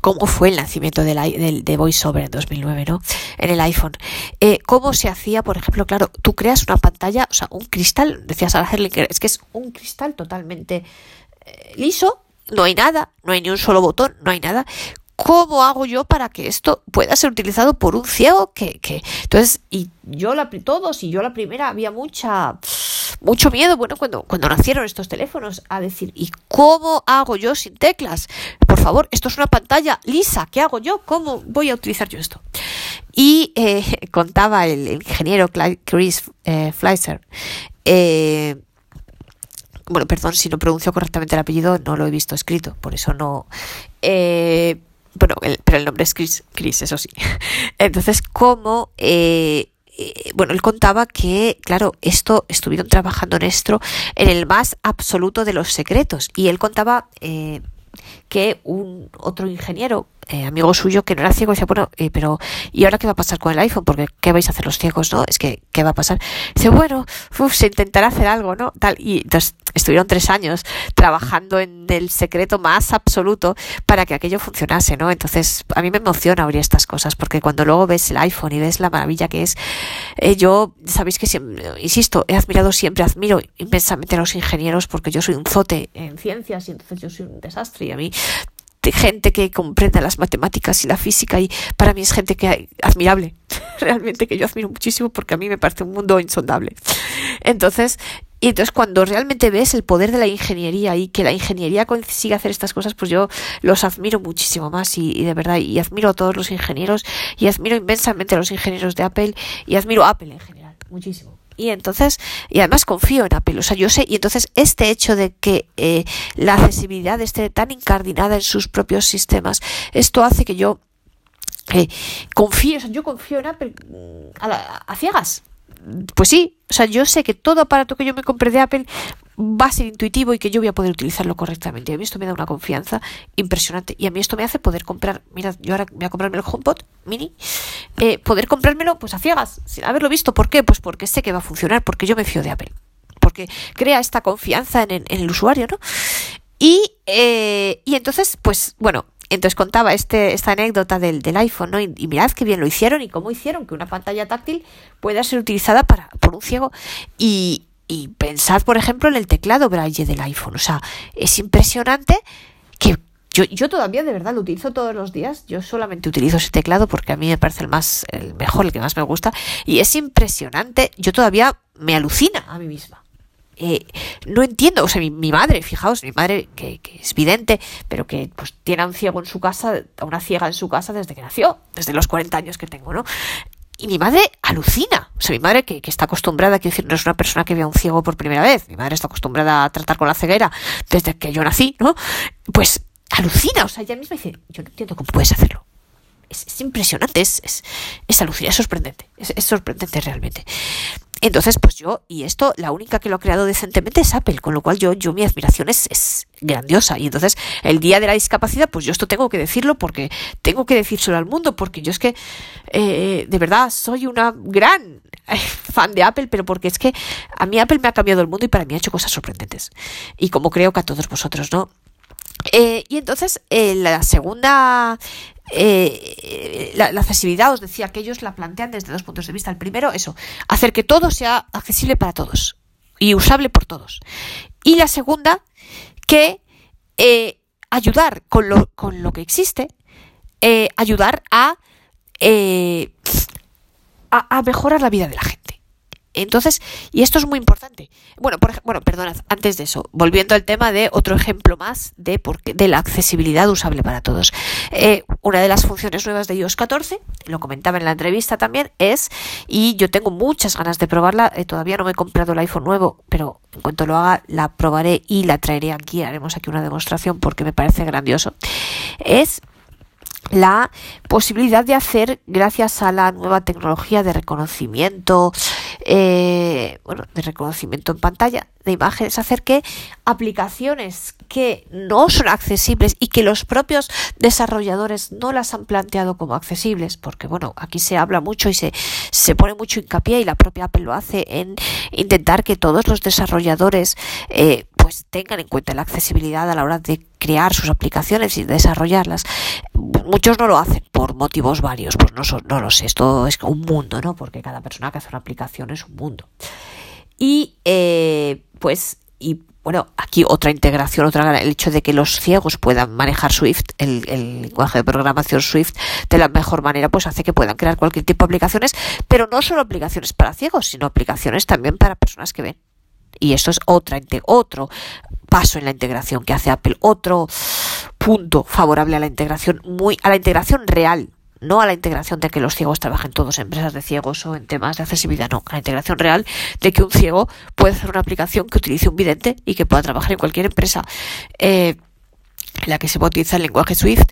cómo fue el nacimiento de VoiceOver en 2009, ¿no? En el iPhone. Eh, cómo se hacía, por ejemplo, claro, tú creas una pantalla, o sea, un cristal, decía Sarah Herlinger, es que es un cristal totalmente eh, liso, no hay nada, no hay ni un solo botón, no hay nada. ¿Cómo hago yo para que esto pueda ser utilizado por un ciego? Que, que... Entonces, y yo la todos, y yo la primera, había mucha mucho miedo, bueno, cuando, cuando nacieron estos teléfonos, a decir, ¿y cómo hago yo sin teclas? Por favor, esto es una pantalla lisa, ¿qué hago yo? ¿Cómo voy a utilizar yo esto? Y eh, contaba el, ingeniero Chris eh, Fleischer, eh, bueno, perdón si no pronuncio correctamente el apellido, no lo he visto escrito, por eso no. Eh, bueno, pero el nombre es Chris, Chris, eso sí. Entonces, ¿cómo eh, eh, bueno, él contaba que, claro, esto estuvieron trabajando en esto en el más absoluto de los secretos. Y él contaba que un otro ingeniero, eh, amigo suyo, que no era ciego, decía, bueno, pero ¿y ahora qué va a pasar con el iPhone? Porque ¿qué vais a hacer los ciegos, no? Es que, ¿qué va a pasar? Dice, bueno, se intentará hacer algo, ¿no? Tal, y entonces estuvieron tres años trabajando en el secreto más absoluto para que aquello funcionase, ¿no? Entonces, a mí me emociona abrir estas cosas, porque cuando luego ves el iPhone y ves la maravilla que es, eh, yo, sabéis que siempre, insisto, he admirado siempre, admiro inmensamente a los ingenieros, porque yo soy un zote en ciencias y entonces yo soy un desastre y a mí gente que comprenda las matemáticas y la física y para mí es gente que admirable realmente que yo admiro muchísimo porque a mí me parece un mundo insondable entonces y entonces cuando realmente ves el poder de la ingeniería y que la ingeniería consigue hacer estas cosas, pues yo los admiro muchísimo más y, de verdad, y admiro a todos los ingenieros y admiro inmensamente a los ingenieros de Apple y admiro a Apple en general, muchísimo. Y entonces, y además confío en Apple, o sea, yo sé, y entonces este hecho de que eh, la accesibilidad esté tan incardinada en sus propios sistemas, esto hace que yo eh, confío, o sea, yo confío en Apple mm, a, a ciegas, pues sí, o sea, yo sé que todo aparato que yo me compre de Apple va a ser intuitivo y que yo voy a poder utilizarlo correctamente. Y a mí esto me da una confianza impresionante. Y a mí esto me hace poder comprar, mira, yo ahora voy a comprarme el HomePod mini, eh, poder comprármelo pues a ciegas, sin haberlo visto. ¿Por qué? Pues porque sé que va a funcionar, porque yo me fío de Apple. Porque crea esta confianza en, el usuario, ¿no? Y, eh, y entonces, pues bueno, entonces contaba este, esta anécdota del, del iPhone, ¿no? Y, mirad qué bien lo hicieron y cómo hicieron que una pantalla táctil pueda ser utilizada para, por un ciego. Y, y pensad, por ejemplo, en el teclado braille del iPhone. O sea, es impresionante que yo, yo todavía de verdad lo utilizo todos los días. Yo solamente utilizo ese teclado porque a mí me parece el más, el mejor, el que más me gusta. Y es impresionante. Yo todavía me alucina a mí misma. Eh, no entiendo, o sea, mi, madre, fijaos, mi madre que, es vidente, pero que pues tiene a un ciego en su casa, a una ciega en su casa desde que nació, desde los 40 años que tengo, ¿no? Y mi madre alucina. O sea, mi madre que, que, está acostumbrada, quiero decir, no es una persona que ve a un ciego por primera vez. Mi madre está acostumbrada a tratar con la ceguera desde que yo nací, ¿no? Pues alucina. O sea, ella misma dice, yo no entiendo cómo puedes hacerlo. Es, impresionante, es, es, es alucinante, es sorprendente. es sorprendente realmente. Entonces, pues yo, y esto, la única que lo ha creado decentemente es Apple, con lo cual yo, yo mi admiración es, es grandiosa. Y entonces, el día de la discapacidad, pues yo esto tengo que decirlo porque tengo que decírselo al mundo, porque yo es que, eh, de verdad, soy una gran eh, fan de Apple, pero porque es que a mí Apple me ha cambiado el mundo y para mí ha hecho cosas sorprendentes. Y como creo que a todos vosotros, ¿no? Eh, y entonces, la segunda eh, la, accesibilidad, os decía que ellos la plantean desde dos puntos de vista. El primero, eso, hacer que todo sea accesible para todos y usable por todos. Y la segunda, que eh, ayudar con lo, con lo que existe, eh, ayudar a, a, a mejorar la vida de la gente. Entonces, y esto es muy importante. Bueno, por, bueno, perdonad, antes de eso, volviendo al tema de otro ejemplo más de, por de la accesibilidad usable para todos. Eh, una de las funciones nuevas de iOS 14, lo comentaba en la entrevista también, es, y yo tengo muchas ganas de probarla, eh, todavía no me he comprado el iPhone nuevo, pero en cuanto lo haga la probaré y la traeré aquí, haremos aquí una demostración porque me parece grandioso, es la posibilidad de hacer, gracias a la nueva tecnología de reconocimiento, eh, bueno, de reconocimiento en pantalla de imágenes, hacer que aplicaciones que no son accesibles y que los propios desarrolladores no las han planteado como accesibles, porque bueno, aquí se habla mucho y se, se pone mucho hincapié y la propia Apple lo hace en intentar que todos los desarrolladores eh, pues tengan en cuenta la accesibilidad a la hora de crear sus aplicaciones y desarrollarlas. Muchos no lo hacen por motivos varios, pues no, no lo sé, esto es un mundo, ¿no? Porque cada persona que hace una aplicación es un mundo. Y eh, pues, y bueno, aquí otra integración, otra el hecho de que los ciegos puedan manejar Swift, el, lenguaje de programación Swift, de la mejor manera, pues hace que puedan crear cualquier tipo de aplicaciones, pero no solo aplicaciones para ciegos, sino aplicaciones también para personas que ven. Y esto es otra, otro paso en la integración que hace Apple, otro punto favorable a la integración, muy, a la integración real, no a la integración de que los ciegos trabajen todos en empresas de ciegos o en temas de accesibilidad, no, a la integración real de que un ciego puede hacer una aplicación que utilice un vidente y que pueda trabajar en cualquier empresa eh, en la que se pueda utilizar el lenguaje Swift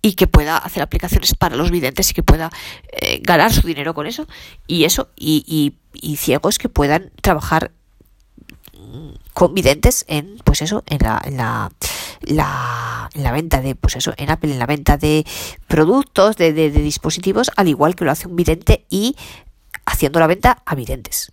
y que pueda hacer aplicaciones para los videntes y que pueda eh, ganar su dinero con eso y eso y, y, y ciegos que puedan trabajar con videntes en pues eso en la, en la la, la venta de, pues eso, en Apple, en la venta de productos, de, de, dispositivos, al igual que lo hace un vidente y haciendo la venta a videntes.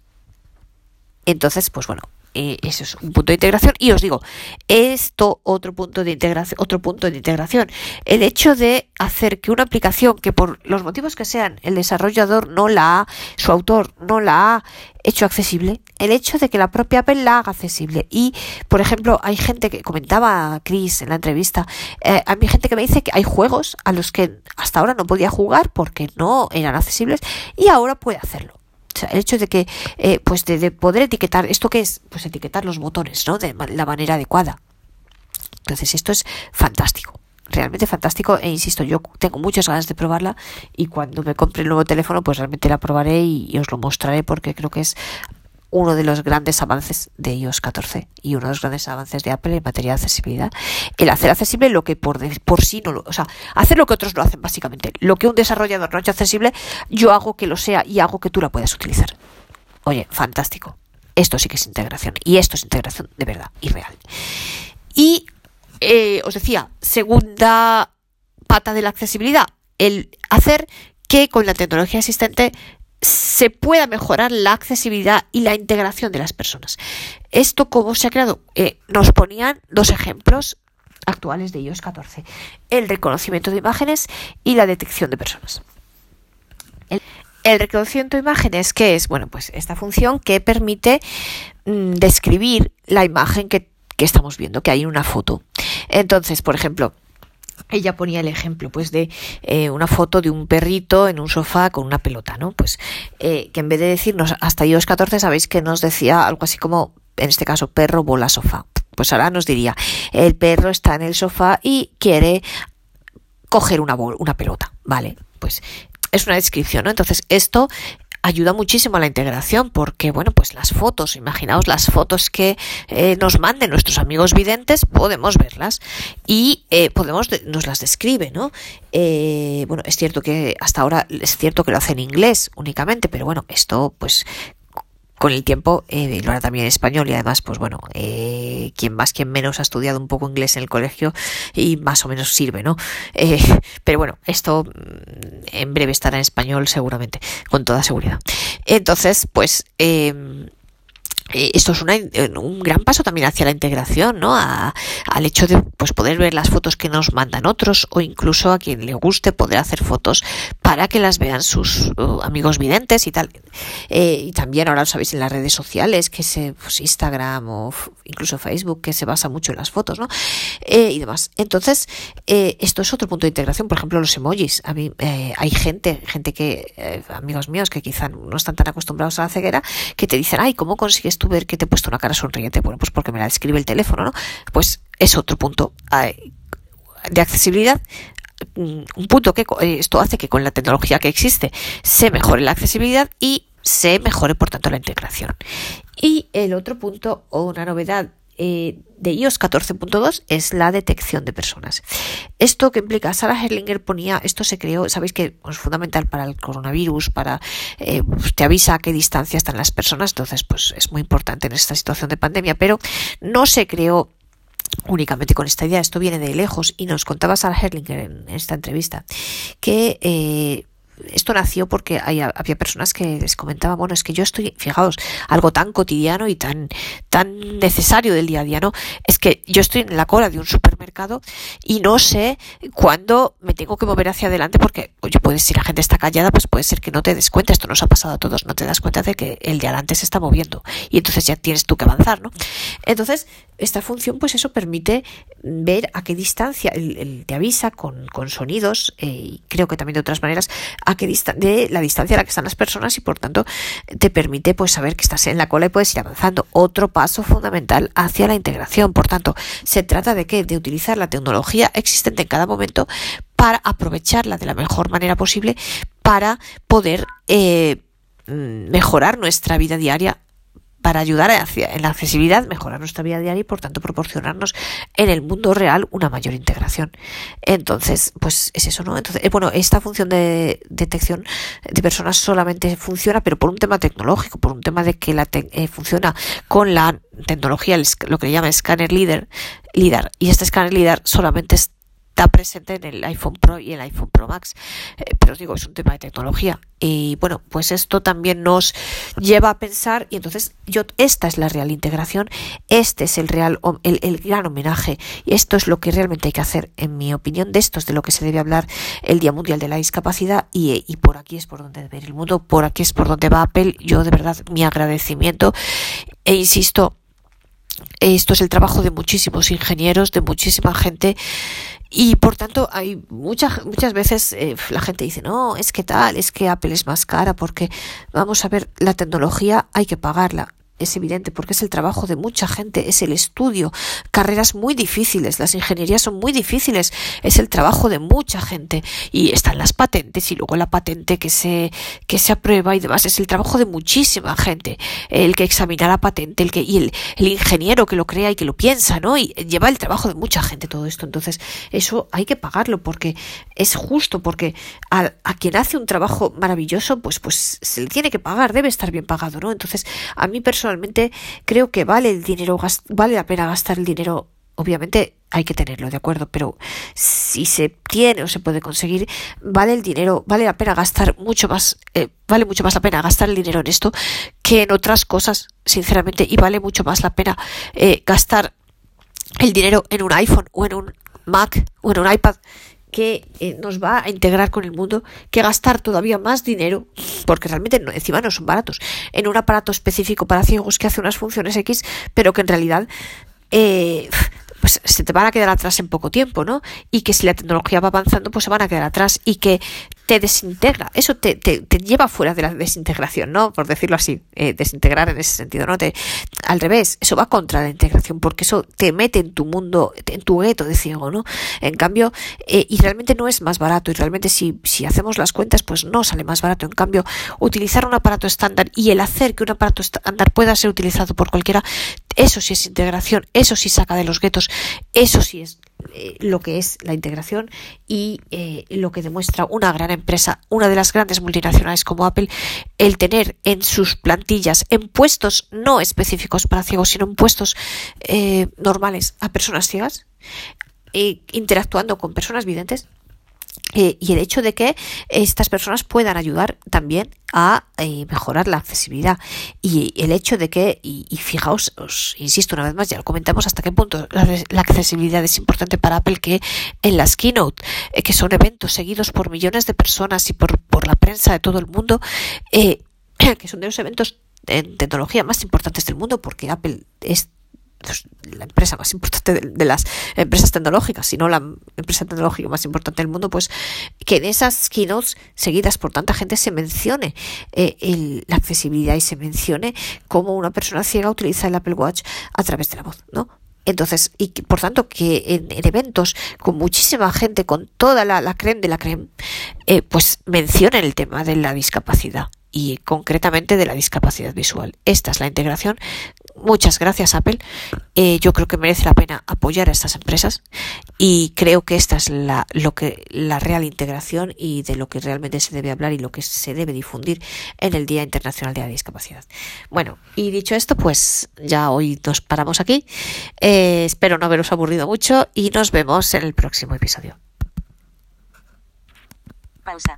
Entonces, pues bueno, eh, eso es un punto de integración. Y os digo, esto otro punto de integración, otro punto de integración. El hecho de hacer que una aplicación que por los motivos que sean, el desarrollador no la ha, su autor no la ha hecho accesible, el hecho de que la propia Apple la haga accesible. Y, por ejemplo, hay gente que comentaba Chris en la entrevista, eh, hay gente que me dice que hay juegos a los que hasta ahora no podía jugar porque no eran accesibles y ahora puede hacerlo el hecho de que, eh, pues de, poder etiquetar, ¿esto qué es? Pues etiquetar los botones, ¿no? De la manera adecuada. Entonces, esto es fantástico. Realmente fantástico e insisto, yo tengo muchas ganas de probarla y cuando me compre el nuevo teléfono pues realmente la probaré y os lo mostraré porque creo que es uno de los grandes avances de iOS 14 y uno de los grandes avances de Apple en materia de accesibilidad. El hacer accesible lo que por, por sí no lo, o sea, hacer lo que otros no hacen básicamente. Lo que un desarrollador no ha hecho accesible, yo hago que lo sea y hago que tú la puedas utilizar. Oye, fantástico. Esto sí que es integración y esto es integración de verdad y real. Y eh, os decía, segunda pata de la accesibilidad, el hacer que con la tecnología existente se pueda mejorar la accesibilidad y la integración de las personas. ¿Esto cómo se ha creado? Eh, nos ponían dos ejemplos actuales de iOS 14. El reconocimiento de imágenes y la detección de personas. El, reconocimiento de imágenes, ¿qué es? Bueno, pues esta función que permite mm, describir la imagen que, que estamos viendo, que hay en una foto. Entonces, por ejemplo, ella ponía el ejemplo pues de eh, una foto de un perrito en un sofá con una pelota, ¿no? Pues eh, que en vez de decirnos hasta iOS 14 sabéis que nos decía algo así como en este caso perro bola sofá. Pues ahora nos diría el perro está en el sofá y quiere coger una, una pelota, ¿vale? Pues es una descripción, ¿no? Entonces esto ayuda muchísimo a la integración porque, bueno, pues las fotos, imaginaos las fotos que eh, nos manden nuestros amigos videntes, podemos verlas y eh, podemos, nos las describe, ¿no? Eh, bueno, es cierto que hasta ahora es cierto que lo hace en inglés únicamente, pero bueno, esto pues con el tiempo eh, lo hará también en español y además pues bueno eh, quien más quien menos ha estudiado un poco inglés en el colegio y más o menos sirve no eh, pero bueno esto mm, en breve estará en español seguramente con toda seguridad. Entonces pues eh, esto es un gran paso también hacia la integración, ¿no? al hecho de pues, poder ver las fotos que nos mandan otros o incluso a quien le guste poder hacer fotos para que las vean sus uh, amigos videntes y tal. Eh, y también ahora lo sabéis en las redes sociales, que se, pues, Instagram o incluso Facebook, que se basa mucho en las fotos, ¿no? Eh, y demás. Entonces, esto es otro punto de integración. Por ejemplo, los emojis. A mí hay gente, gente que, amigos míos que quizá no están tan acostumbrados a la ceguera, que te dicen, ay, ¿cómo consigues tú ver que te he puesto una cara sonriente? Bueno, pues porque me la describe el teléfono, ¿no? Pues es otro punto de accesibilidad mm, un punto que eh, esto hace que con la tecnología que existe se mejore la accesibilidad y se mejore por tanto la integración. Y el otro punto o una novedad eh, de iOS 14.2 es la detección de personas. Esto que implica, Sarah Herlinger ponía, esto se creó, sabéis que es fundamental para el coronavirus, para eh, pues, te avisa a qué distancia están las personas, entonces pues es muy importante en esta situación de pandemia, pero no se creó únicamente con esta idea, esto viene de lejos y nos contaba Sarah Herlinger en esta entrevista que eh, esto nació porque había personas que les comentaban, bueno, es que yo estoy, fijaos, algo tan cotidiano y tan, tan necesario del día a día, ¿no? Es que yo estoy en la cola de un supermercado y no sé cuándo me tengo que mover hacia adelante porque, oye, puedes, si la gente está callada, pues puede ser que no te des cuenta, esto nos ha pasado a todos, no te das cuenta de que el de adelante se está moviendo y entonces ya tienes tú que avanzar, ¿no? Entonces, esta función, pues eso permite ver a qué distancia, el, te avisa con, con sonidos, eh, y creo que también de otras maneras, de la distancia a la que están las personas y por tanto te permite pues saber que estás en la cola y puedes ir avanzando. Otro paso fundamental hacia la integración. Por tanto, se trata de qué? De utilizar la tecnología existente en cada momento para aprovecharla de la mejor manera posible para poder eh, mm, mejorar nuestra vida diaria para ayudar en la accesibilidad, mejorar nuestra vida diaria y por tanto proporcionarnos en el mundo real una mayor integración. Entonces, pues es eso, ¿no? Entonces, eh, bueno, esta función de detección de personas solamente funciona, pero por un tema tecnológico, por un tema de que la eh, funciona con la tecnología, lo que le llama escáner líder, líder, y este escáner líder solamente es presente en el iPhone Pro y el iPhone Pro Max. Eh, pero os digo, es un tema de tecnología. Y bueno, pues esto también nos lleva a pensar, y entonces yo, esta es la real integración, este es el real, el, el gran homenaje, y esto es lo que realmente hay que hacer, en mi opinión, de esto es de lo que se debe hablar el Día Mundial de la Discapacidad, y, y por aquí es por donde debe ir el mundo, por aquí es por donde va Apple. Yo de verdad mi agradecimiento, e insisto, esto es el trabajo de muchísimos ingenieros, de muchísima gente y por tanto, hay muchas, muchas veces eh, la gente dice, no, es que tal, es que Apple es más cara, porque vamos a ver, la tecnología hay que pagarla es evidente porque es el trabajo de mucha gente, es el estudio, carreras muy difíciles, las ingenierías son muy difíciles, es el trabajo de mucha gente. Y están las patentes y luego la patente que se que se aprueba y demás, es el trabajo de muchísima gente, el que examina la patente, el que y el, el ingeniero que lo crea y que lo piensa, ¿no? Y lleva el trabajo de mucha gente todo esto, entonces eso hay que pagarlo porque es justo porque a, a quien hace un trabajo maravilloso, pues pues se le tiene que pagar, debe estar bien pagado, ¿no? Entonces, a mí personalmente personalmente creo que vale el dinero, vale la pena gastar el dinero. Obviamente hay que tenerlo, de acuerdo, pero si se tiene o se puede conseguir, vale el dinero, vale la pena gastar mucho más, eh, vale mucho más la pena gastar el dinero en esto que en otras cosas, sinceramente, y vale mucho más la pena eh, gastar el dinero en un iPhone o en un Mac o en un iPad que eh, nos va a integrar con el mundo, que gastar todavía más dinero, porque realmente no, encima no son baratos, en un aparato específico para ciegos que hace unas funciones X, pero que en realidad eh, pues se te van a quedar atrás en poco tiempo, ¿no? Y que si la tecnología va avanzando, pues se van a quedar atrás y que te desintegra, eso te, te, te lleva fuera de la desintegración, ¿no? Por decirlo así, eh, desintegrar en ese sentido, ¿no? Te, al revés, eso va contra la integración porque eso te mete en tu mundo, en tu gueto de ciego, ¿no? En cambio, eh, y realmente no es más barato y realmente si, si hacemos las cuentas, pues no sale más barato. En cambio, utilizar un aparato estándar y el hacer que un aparato estándar pueda ser utilizado por cualquiera, eso sí es integración, eso sí saca de los guetos, eso sí es eh, lo que es la integración y eh, lo que demuestra una gran empresa, una de las grandes multinacionales como Apple, el tener en sus plantillas, en puestos no específicos para ciegos, sino en puestos eh, normales a personas ciegas, interactuando con personas videntes, eh, y el hecho de que estas personas puedan ayudar también a eh, mejorar la accesibilidad. Y el hecho de que, y, fijaos, os insisto una vez más, ya lo comentamos hasta qué punto la, accesibilidad es importante para Apple que en las keynote, eh, que son eventos seguidos por millones de personas y por, por la prensa de todo el mundo, que son de los eventos en tecnología más importantes del mundo porque Apple es la empresa más importante de, las empresas tecnológicas, si no la empresa tecnológica más importante del mundo, pues que en esas keynotes seguidas por tanta gente se mencione eh, la accesibilidad y se mencione cómo una persona ciega utiliza el Apple Watch a través de la voz, ¿no? Entonces, y por tanto que en, eventos con muchísima gente, con toda la, la creme de la creme, eh, pues mencionen el tema de la discapacidad y concretamente de la discapacidad visual. Esta es la integración muchas gracias Apple. Eh, yo creo que merece la pena apoyar a estas empresas y creo que esta es la, lo que, la real integración y de lo que realmente se debe hablar y lo que se debe difundir en el Día Internacional de la Discapacidad. Bueno, y dicho esto, pues ya hoy nos paramos aquí. Eh, espero no haberos aburrido mucho y nos vemos en el próximo episodio. Pausa.